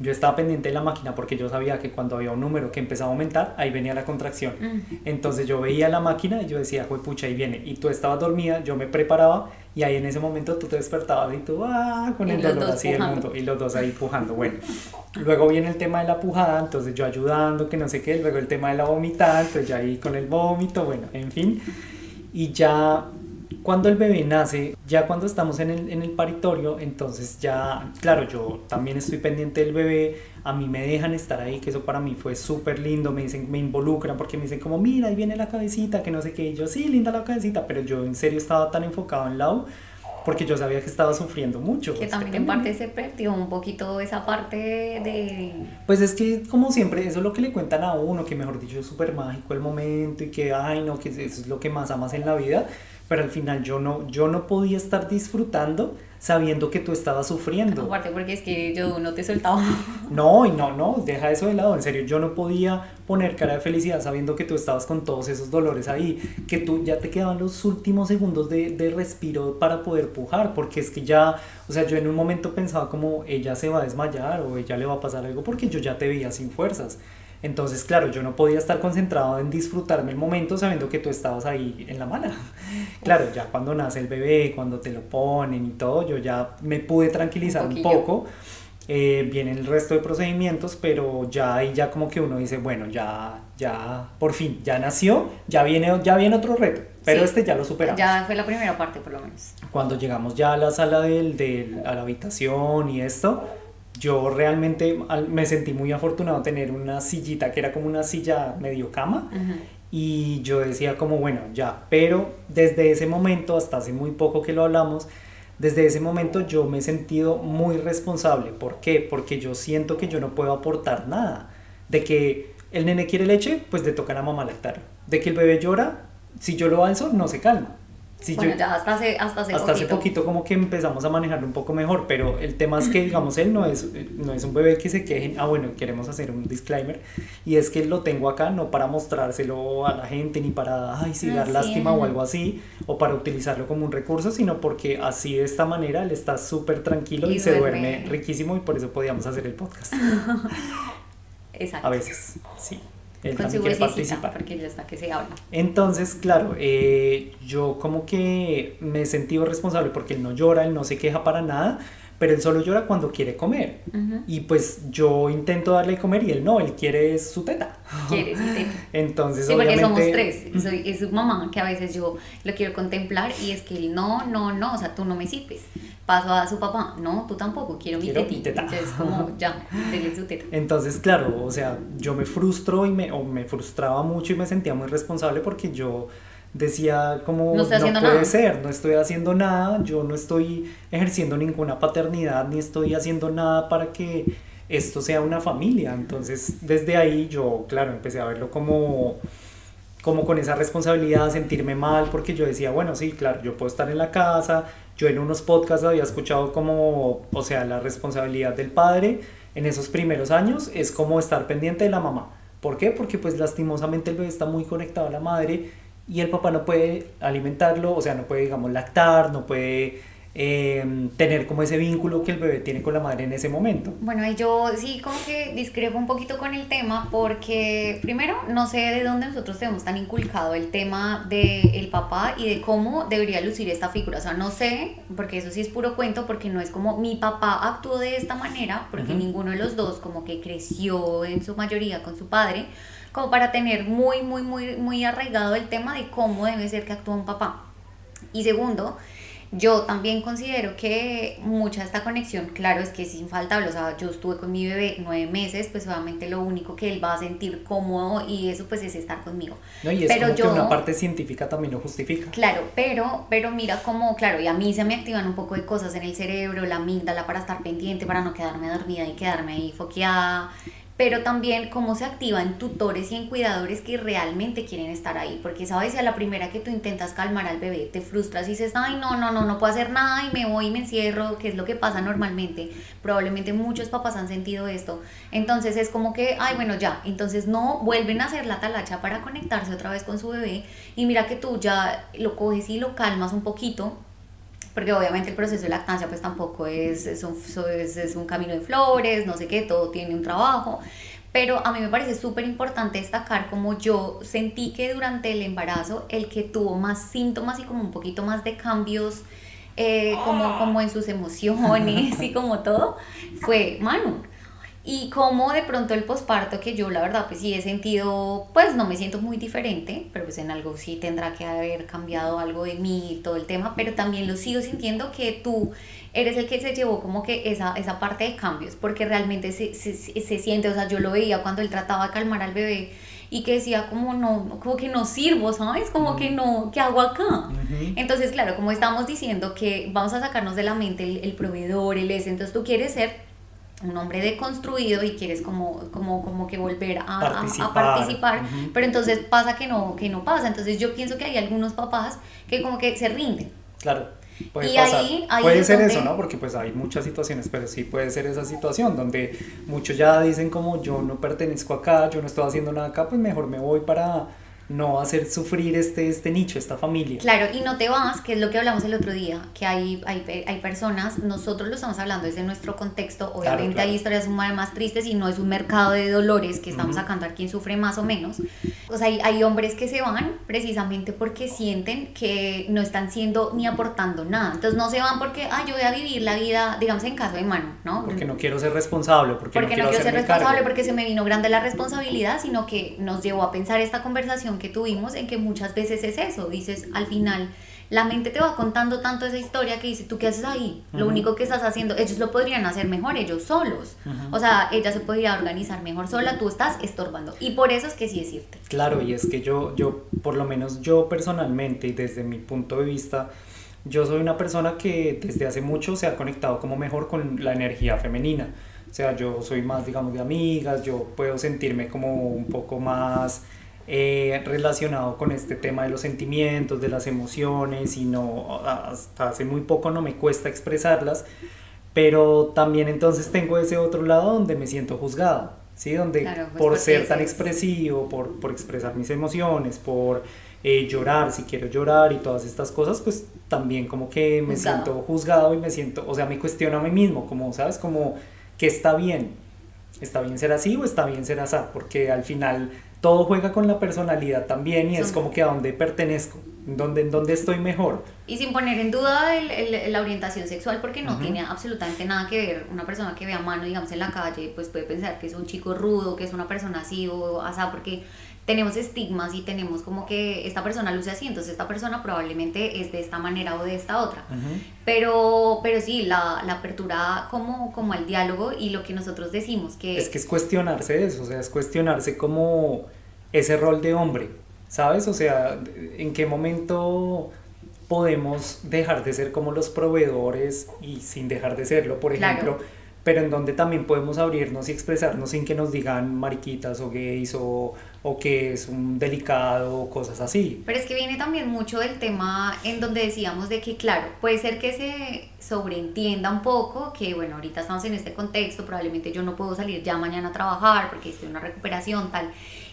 yo estaba pendiente de la máquina porque yo sabía que cuando había un número que empezaba a aumentar, ahí venía la contracción. Entonces yo veía la máquina y yo decía, fue pucha, ahí viene. Y tú estabas dormida, yo me preparaba y ahí en ese momento tú te despertabas y tú, ah, con el dolor así del mundo. Y los dos ahí pujando. Bueno, luego viene el tema de la pujada, entonces yo ayudando, que no sé qué. Luego el tema de la vomitada, entonces ya ahí con el vómito, bueno, en fin. Y ya cuando el bebé nace, ya cuando estamos en el, en el, paritorio, entonces ya, claro, yo también estoy pendiente del bebé, a mí me dejan estar ahí, que eso para mí fue súper lindo, me dicen, me involucran porque me dicen como, mira, ahí viene la cabecita, que no sé qué, y yo, sí, linda la cabecita, pero yo en serio estaba tan enfocado en Lau porque yo sabía que estaba sufriendo mucho. Que también en parte se perdió un poquito esa parte de... Pues es que como siempre, eso es lo que le cuentan a uno, que mejor dicho es súper mágico el momento y que, ay no, que eso es lo que más amas en la vida, pero al final yo no, yo no podía estar disfrutando sabiendo que tú estabas sufriendo. Aparte porque es que yo no te soltaba. No, y no, no, deja eso de lado, en serio, yo no podía poner cara de felicidad sabiendo que tú estabas con todos esos dolores ahí, que tú ya te quedaban los últimos segundos de, de respiro para poder pujar, porque es que ya, o sea, yo en un momento pensaba como ella se va a desmayar o ella le va a pasar algo porque yo ya te veía sin fuerzas. Entonces, claro, yo no podía estar concentrado en disfrutarme el momento sabiendo que tú estabas ahí en la mala. Claro, ya cuando nace el bebé, cuando te lo ponen y todo, yo ya me pude tranquilizar un, poco. Eh, vienen el resto de procedimientos, pero ya ahí ya como que uno dice, bueno, ya, ya, por fin, ya nació, ya viene, ya viene otro reto, pero este ya lo superamos. Ya fue la primera parte por lo menos. Cuando llegamos ya a la sala del, del a la habitación y esto, yo realmente me sentí muy afortunado tener una sillita que era como una silla medio cama. Y yo decía como, bueno, ya, pero desde ese momento, hasta hace muy poco que lo hablamos, desde ese momento yo me he sentido muy responsable. ¿Por qué? Porque yo siento que yo no puedo aportar nada. De que el nene quiere leche, pues le toca a la mamá lactar. De que el bebé llora, si yo lo alzo, no se calma bueno, ya hasta hace, hasta hace hasta poquito. hace poquito como que empezamos a manejarlo un poco mejor, pero el tema es que, digamos, él no es, no es un bebé que se queje, ah, bueno, queremos hacer un disclaimer, y es que lo tengo acá no para mostrárselo a la gente, ni para, ay, sí, dar lástima o algo así, o para utilizarlo como un recurso, sino porque así de esta manera él está súper tranquilo y, se duerme riquísimo y por eso podíamos hacer el podcast. Exacto. A veces, sí él con también quiere participar. Porque ya está que se habla. Entonces, claro, eh, yo como que me he sentido responsable porque él no llora, él no se queja para nada, pero él solo llora cuando quiere comer. Y pues yo intento darle de comer y él no, él quiere su teta. Quiere su teta. Entonces, sí, porque somos tres. Soy, es su mamá que a veces yo lo quiero contemplar y es que él no, no, no, o sea, tú no me sirves paso a su papá, no, tú tampoco, quiero, mi teta. Entonces, como, ya, denle su teta. Entonces, claro, o sea, yo me frustro y me, o me frustraba mucho y me sentía muy responsable porque yo decía como no, puede ser, no estoy haciendo nada, yo no estoy ejerciendo ninguna paternidad ni estoy haciendo nada para que esto sea una familia. Entonces, desde ahí yo, claro, empecé a verlo como como con esa responsabilidad, sentirme mal, porque yo decía, bueno, sí, claro, yo puedo estar en la casa, yo en unos podcasts había escuchado como, o sea, la responsabilidad del padre en esos primeros años es como estar pendiente de la mamá. ¿Por qué? Porque pues lastimosamente el bebé está muy conectado a la madre y el papá no puede alimentarlo, o sea, no puede, digamos, lactar, no puede Em, tener como ese vínculo que el bebé tiene con la madre en ese momento. Bueno, y yo sí como que discrepo un poquito con el tema porque primero no sé de dónde nosotros tenemos tan inculcado el tema del el papá y de cómo debería lucir esta figura. O sea, no sé, porque eso sí es puro cuento, porque no es como mi papá actuó de esta manera, porque ninguno de los dos como que creció en su mayoría con su padre como para tener muy, muy, muy, muy arraigado el tema de cómo debe ser que actúa un papá. Y segundo, yo también considero que mucha de esta conexión, claro, es que es infaltable. O sea, yo estuve con mi bebé nueve meses, pues obviamente lo único que él va a sentir cómodo y eso pues es estar conmigo. No, y es pero como yo, que una parte científica también lo justifica. Claro, pero, pero mira cómo, claro, y a mí se me activan un poco de cosas en el cerebro, la amígdala para estar pendiente, para no quedarme dormida y quedarme ahí foqueada pero también cómo se activan tutores y en cuidadores que realmente quieren estar ahí, porque sabes, a la primera que tú intentas calmar al bebé te frustras y dices, ay, no, no, no, no puedo hacer nada y me voy y me encierro, que es lo que pasa normalmente, probablemente muchos papás han sentido esto, entonces es como que, ay, bueno, ya, entonces no vuelven a hacer la talacha para conectarse otra vez con su bebé. Y mira que tú ya lo coges y lo calmas un poquito, porque obviamente el proceso de lactancia pues tampoco es, es, un, es, un camino de flores, no sé qué, todo tiene un trabajo, pero a mí me parece súper importante destacar como yo sentí que durante el embarazo el que tuvo más síntomas y como un poquito más de cambios eh, como, como en sus emociones y como todo, fue Manu y como de pronto el posparto, que yo la verdad pues sí he sentido, pues no me siento muy diferente, pero pues en algo sí tendrá que haber cambiado algo de mí y todo el tema, pero también lo sigo sintiendo que tú eres el que se llevó como que esa, esa parte de cambios, porque realmente se, se, se siente, o sea, yo lo veía cuando él trataba de calmar al bebé y que decía como no, como que no sirvo, ¿sabes? Como que no, ¿qué hago acá? Entonces, claro, como estamos diciendo que vamos a sacarnos de la mente el, el proveedor, el ese, entonces tú quieres ser un hombre deconstruido y quieres como, como, como que volver a participar, a, participar pero entonces pasa que no, que no pasa. Entonces yo pienso que hay algunos papás que como que se rinden. Claro. Puede, pasar. puede ser eso, ¿no? Porque pues hay muchas situaciones, pero sí puede ser esa situación donde muchos ya dicen como yo no pertenezco acá, yo no estoy haciendo nada acá, pues mejor me voy para no hacer sufrir este, este nicho, esta familia. Claro, y no te vas, que es lo que hablamos el otro día, que hay, hay, hay personas, nosotros lo estamos hablando desde nuestro contexto, obviamente hay historias más tristes y no es un mercado de dolores que estamos sacando a quien sufre más o menos. O sea, hay, hay, hombres que se van precisamente porque sienten que no están siendo ni aportando nada. Entonces no se van porque, ah, yo voy a vivir la vida, digamos, en caso de mano, ¿no? Porque no quiero ser responsable, porque, porque no quiero, no quiero ser responsable, porque se me vino grande la responsabilidad, sino que nos llevó a pensar esta conversación que tuvimos en que muchas veces es eso, dices, al final la mente te va contando tanto esa historia que dice, ¿tú qué haces ahí? Lo único que estás haciendo, ellos lo podrían hacer mejor ellos solos. O sea, ella se podría organizar mejor sola, tú estás estorbando. Y por eso es que sí es irte. Claro, y es que yo, yo, por lo menos yo personalmente y desde mi punto de vista, yo soy una persona que desde hace mucho se ha conectado como mejor con la energía femenina. O sea, yo soy más, digamos, de amigas, yo puedo sentirme como un poco más eh, relacionado con este tema de los sentimientos, de las emociones y no, hasta hace muy poco no me cuesta expresarlas, pero también entonces tengo ese otro lado donde me siento juzgado, ¿sí? Donde pues por ser tan expresivo, por, por, expresar mis emociones, por eh, llorar si quiero llorar y todas estas cosas, pues también como que me siento juzgado y me siento, o sea, me cuestiono a mí mismo, como, ¿sabes? Como que está bien, está bien ser así o está bien ser así, porque al final todo juega con la personalidad también y es como que a dónde pertenezco, en dónde, en dónde estoy mejor. Y sin poner en duda el, la orientación sexual, porque no tiene absolutamente nada que ver. Una persona que ve a mano, digamos, en la calle, pues puede pensar que es un chico rudo, que es una persona así o así, porque tenemos estigmas y tenemos como que esta persona luce así, entonces esta persona probablemente es de esta manera o de esta otra. pero, pero sí, la, la, apertura como, como al diálogo y lo que nosotros decimos que... Es que es cuestionarse eso, o sea, es cuestionarse como ese rol de hombre, ¿sabes? O sea, en qué momento podemos dejar de ser como los proveedores y sin dejar de serlo, por ejemplo pero en donde también podemos abrirnos y expresarnos sin que nos digan mariquitas o gays o, o que es un delicado o cosas así. Pero es que viene también mucho del tema en donde decíamos de que, claro, puede ser que se sobreentienda un poco que, bueno, ahorita estamos en este contexto, probablemente yo no puedo salir ya mañana a trabajar porque estoy en una recuperación, tal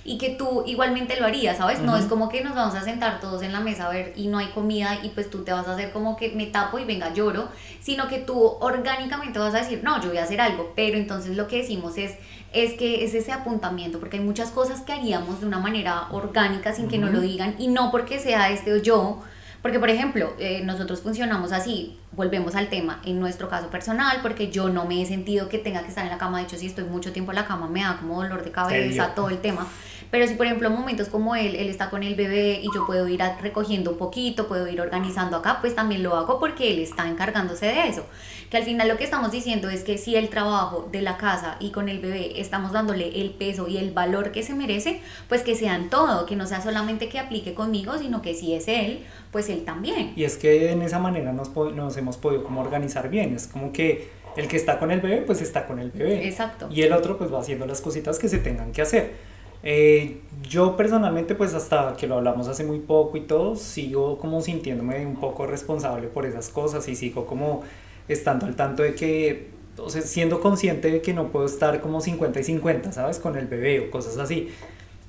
y que tú igualmente lo harías, ¿sabes? No es como que nos vamos a sentar todos en la mesa a ver y no hay comida y pues tú te vas a hacer como que me tapo y venga lloro, sino que tú orgánicamente vas a decir, no, yo voy a hacer algo, pero entonces lo que decimos es, es que es ese apuntamiento, porque hay muchas cosas que haríamos de una manera orgánica sin que nos lo digan y no porque sea este o yo, porque, por ejemplo, eh, nosotros funcionamos así, volvemos al tema, en nuestro caso personal, porque yo no me he sentido que tenga que estar en la cama, de hecho, si estoy mucho tiempo en la cama me da como dolor de cabeza, todo el tema. Pero si, por ejemplo, momentos como él, él está con el bebé y yo puedo ir recogiendo un poquito, puedo ir organizando acá, pues también lo hago porque él está encargándose de eso. Que al final lo que estamos diciendo es que si el trabajo de la casa y con el bebé estamos dándole el peso y el valor que se merece, pues que sean todo, que no sea solamente que aplique conmigo, sino que si es él, pues él también. Y es que en esa manera nos, nos hemos podido como organizar bien, es como que el que está con el bebé, pues está con el bebé. Exacto. Y el otro, pues va haciendo las cositas que se tengan que hacer. Eh, yo personalmente, pues hasta que lo hablamos hace muy poco y todo, sigo como sintiéndome un poco responsable por esas cosas y sigo como estando al tanto de que, o sea, siendo consciente de que no puedo estar como 50 y 50, ¿sabes? Con el bebé o cosas así.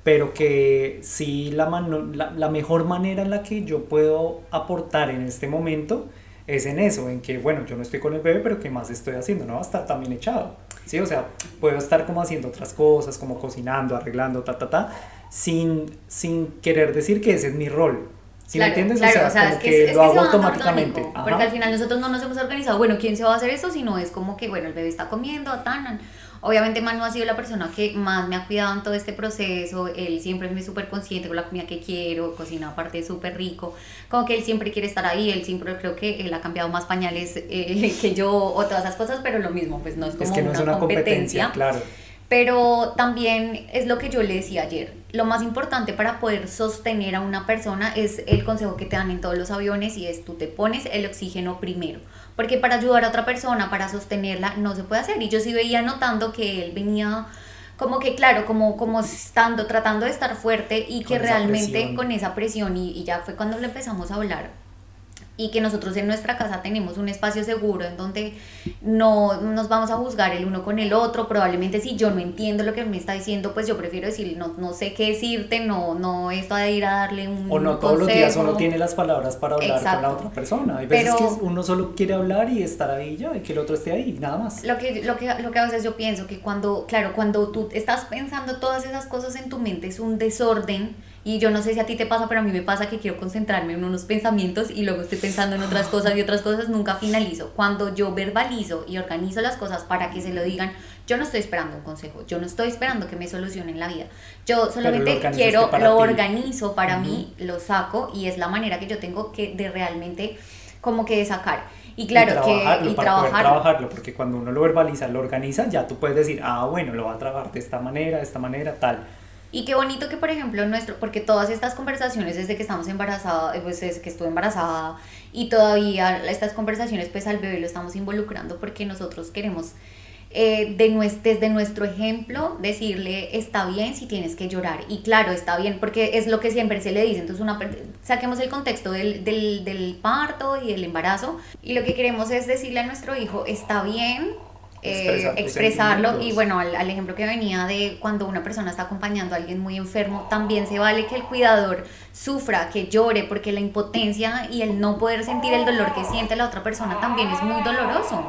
Pero que sí, la, la, la mejor manera en la que yo puedo aportar en este momento es en eso, en que, bueno, yo no estoy con el bebé, pero ¿qué más estoy haciendo? No va a estar también echado. ¿Sí? O sea, puedo estar como haciendo otras cosas, como cocinando, arreglando, ta, ta, ta, sin, sin querer decir que ese es mi rol. ¿Sí me entiendes? Claro, o sea, es que, lo hago automáticamente. Porque al final nosotros no nos hemos organizado, bueno, ¿quién se va a hacer eso? Sino es como que, bueno, el bebé está comiendo, tan, Obviamente Manu ha sido la persona que más me ha cuidado en todo este proceso, él siempre es súper consciente con la comida que quiero, cocina aparte súper rico, como que él siempre quiere estar ahí, él siempre creo que él ha cambiado más pañales eh, que yo o todas esas cosas, pero lo mismo, pues no es como una, competencia, claro. Pero también es lo que yo le decía ayer, lo más importante para poder sostener a una persona es el consejo que te dan en todos los aviones y es tú te pones el oxígeno primero porque para ayudar a otra persona, para sostenerla, no se puede hacer. Y yo sí veía notando que él venía como que claro, como, como estando, tratando de estar fuerte y que realmente con esa presión y, y, ya fue cuando le empezamos a hablar y que nosotros en nuestra casa tenemos un espacio seguro en donde no nos vamos a juzgar el uno con el otro. Probablemente si yo no entiendo lo que me está diciendo, pues yo prefiero decir, no, no sé qué decirte, no, no esto de ir a darle un O no todos los días uno tiene las palabras para hablar con la otra persona. Hay veces que uno solo quiere hablar y estar ahí ya, y que el otro esté ahí, nada más. Lo que, lo que, lo que a veces yo pienso que cuando, claro, cuando tú estás pensando todas esas cosas en tu mente es un desorden y yo no sé si a ti te pasa, pero a mí me pasa que quiero concentrarme en unos pensamientos y luego estoy pensando en otras cosas y otras cosas nunca finalizo. Cuando yo verbalizo y organizo las cosas para que se lo digan, yo no estoy esperando un consejo, yo no estoy esperando que me solucionen la vida. Yo solamente quiero, lo organizo para mí, lo saco y es la manera que yo tengo que de realmente como que de sacar. Y claro, que y trabajarlo. trabajarlo, porque cuando uno lo verbaliza, lo organiza, ya tú puedes decir, ah, bueno, lo va a trabajar de esta manera, de esta manera, tal y qué bonito que, por ejemplo, nuestro, porque todas estas conversaciones desde que estamos embarazadas, eh, pues desde que estuve embarazada y todavía estas conversaciones, pues al bebé lo estamos involucrando porque nosotros queremos eh, de desde nuestro ejemplo decirle está bien si tienes que llorar y claro está bien porque es lo que siempre se le dice. Entonces una saquemos el contexto del, del, del parto y del embarazo. Y lo que queremos es decirle a nuestro hijo está bien eh, expresarlo y bueno, al, al, ejemplo que venía de cuando una persona está acompañando a alguien muy enfermo, también se vale que el cuidador sufra, que llore, porque la impotencia y el no poder sentir el dolor que siente la otra persona también es muy doloroso.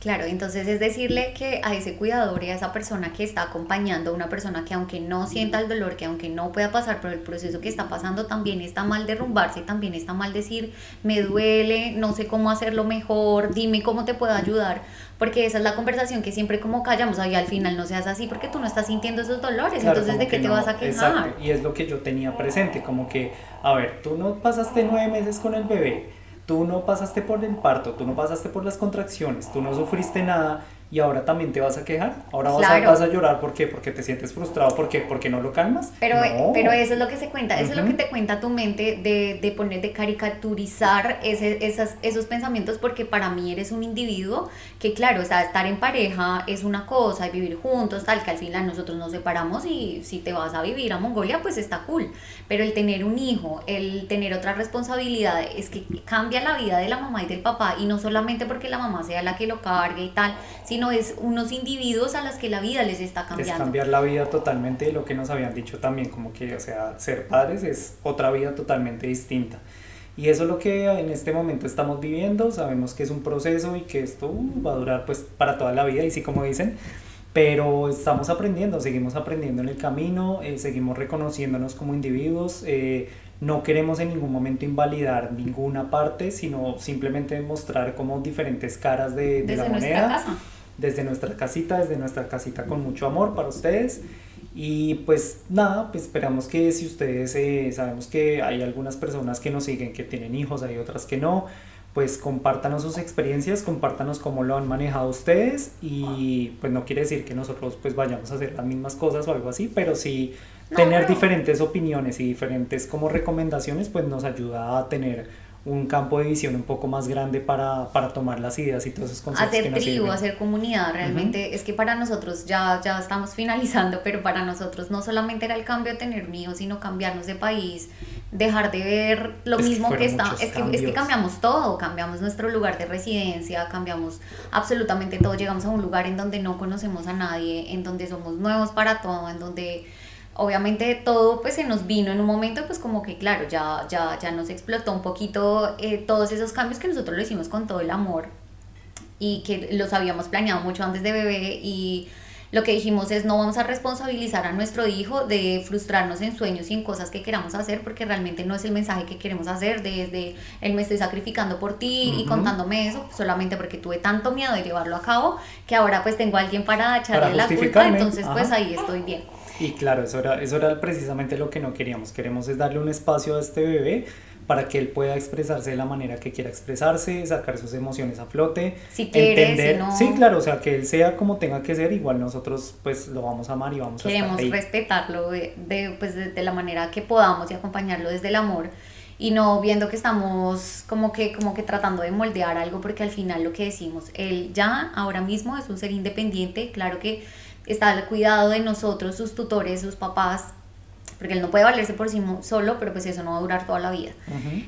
Claro, entonces es decirle que a ese cuidador y a esa persona que está acompañando a una persona que aunque no sienta el dolor, que aunque no pueda pasar por el proceso que está pasando, también está mal derrumbarse, también está mal decir, me duele, no sé cómo hacerlo mejor, dime cómo te puedo ayudar, porque esa es la conversación que siempre como callamos, ahí al final no seas así porque tú no estás sintiendo esos dolores, entonces de qué te vas a quejar. Exacto, y es lo que yo tenía presente, como que, a ver, tú no pasaste nueve meses con el bebé, tú no pasaste por el parto, tú no pasaste por las contracciones, tú no sufriste nada y ahora también te vas a quejar, ahora vas, a, vas a, llorar, ¿por qué? Porque te sientes frustrado, ¿por qué? Porque no lo calmas. Pero, pero eso es lo que se cuenta, eso es lo que te cuenta tu mente de, de poner, de caricaturizar ese, esas, esos pensamientos, porque para mí eres un individuo que, claro, o sea, estar en pareja es una cosa, y vivir juntos, tal, que al final nosotros nos separamos y si te vas a vivir a Mongolia, pues está cool, pero el tener un hijo, el tener otra responsabilidad, es que cambia la vida de la mamá y del papá, y no solamente porque la mamá sea la que lo cargue y tal, sino sino es unos individuos a los que la vida les está cambiando. Es cambiar la vida totalmente de lo que nos habían dicho también, como que, o sea, ser padres es otra vida totalmente distinta. Y eso es lo que en este momento estamos viviendo, sabemos que es un proceso y que esto uh, va a durar pues para toda la vida, y sí como dicen, pero estamos aprendiendo, seguimos aprendiendo en el camino, eh, seguimos reconociéndonos como individuos, eh, no queremos en ningún momento invalidar ninguna parte, sino simplemente mostrar como diferentes caras de, de la moneda. Casa desde nuestra casita, desde nuestra casita con mucho amor para ustedes. Y pues nada, pues esperamos que si ustedes, eh, sabemos que hay algunas personas que nos siguen que tienen hijos, hay otras que no, pues compártanos sus experiencias, compártanos cómo lo han manejado ustedes y pues no quiere decir que nosotros pues vayamos a hacer las mismas cosas o algo así, pero sí tener diferentes opiniones y diferentes como recomendaciones pues nos ayuda a tener un campo de visión un poco más grande para, para tomar las ideas y todos esos conceptos. Hacer tribu, hacer comunidad, realmente es que para nosotros ya, ya estamos finalizando, pero para nosotros no solamente era el cambio de tener un hijo, sino cambiarnos de país, dejar de ver lo mismo que, está, es que, es que cambiamos todo, cambiamos nuestro lugar de residencia, cambiamos absolutamente todo, llegamos a un lugar en donde no conocemos a nadie, en donde somos nuevos para todo, en donde obviamente todo pues se nos vino en un momento pues como que claro, ya, ya, ya nos explotó un poquito eh, todos esos cambios que nosotros lo hicimos con todo el amor y que los habíamos planeado mucho antes de bebé y lo que dijimos es no vamos a responsabilizar a nuestro hijo de frustrarnos en sueños y en cosas que queramos hacer porque realmente no es el mensaje que queremos hacer desde él me estoy sacrificando por ti y contándome eso solamente porque tuve tanto miedo de llevarlo a cabo que ahora pues tengo a alguien para echarle la culpa entonces pues ahí estoy bien y claro, eso era, eso era precisamente lo que no queríamos. Queremos es darle un espacio a este bebé para que él pueda expresarse de la manera que quiera expresarse, sacar sus emociones a flote, si entender, sí, claro, o sea, que él sea como tenga que ser, igual nosotros pues lo vamos a amar y vamos a estar ahí. respetarlo de, de, pues, de, la manera que podamos y acompañarlo desde el amor y no viendo que estamos como que como que tratando de moldear algo porque al final lo que decimos, él ya ahora mismo es un ser independiente, claro que está al cuidado de nosotros, sus tutores, sus papás, porque él no puede valerse por sí solo, pero pues eso no va a durar toda la vida.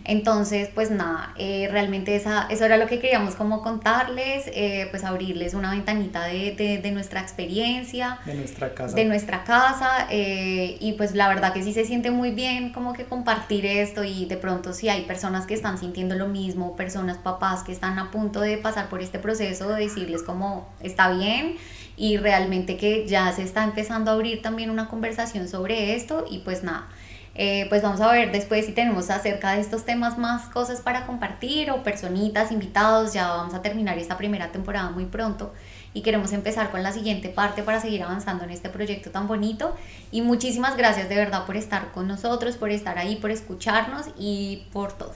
Entonces, pues nada, eh, realmente esa, eso era lo que queríamos como contarles, eh, pues abrirles una ventanita de, de, de, nuestra experiencia. De nuestra casa. De nuestra casa, eh, y pues la verdad que sí se siente muy bien como que compartir esto y de pronto si hay personas que están sintiendo lo mismo, personas, papás que están a punto de pasar por este proceso, decirles como está bien y realmente que ya se está empezando a abrir también una conversación sobre esto y pues nada. Eh, pues vamos a ver después si tenemos acerca de estos temas más cosas para compartir o personitas, invitados, ya vamos a terminar esta primera temporada muy pronto y queremos empezar con la siguiente parte para seguir avanzando en este proyecto tan bonito y muchísimas gracias de verdad por estar con nosotros, por estar ahí, por escucharnos y por todo.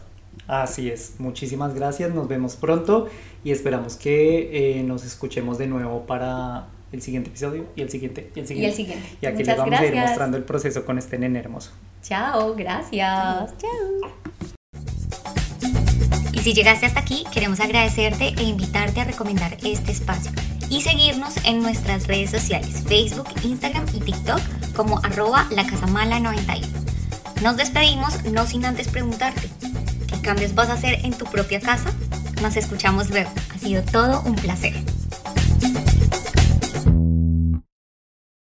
Así es, muchísimas gracias, nos vemos pronto y esperamos que eh, nos escuchemos de nuevo para el siguiente episodio y el siguiente y el siguiente. Y el siguiente. Y aquí les vamos a ir mostrando el proceso con este nene hermoso. Chao, gracias. Chao. Y si llegaste hasta aquí, queremos agradecerte e invitarte a recomendar este espacio y seguirnos en nuestras redes sociales, Facebook, Instagram y TikTok como arroba lacasamala91. Nos despedimos no sin antes preguntarte, ¿qué cambios vas a hacer en tu propia casa? Nos escuchamos luego. Ha sido todo un placer.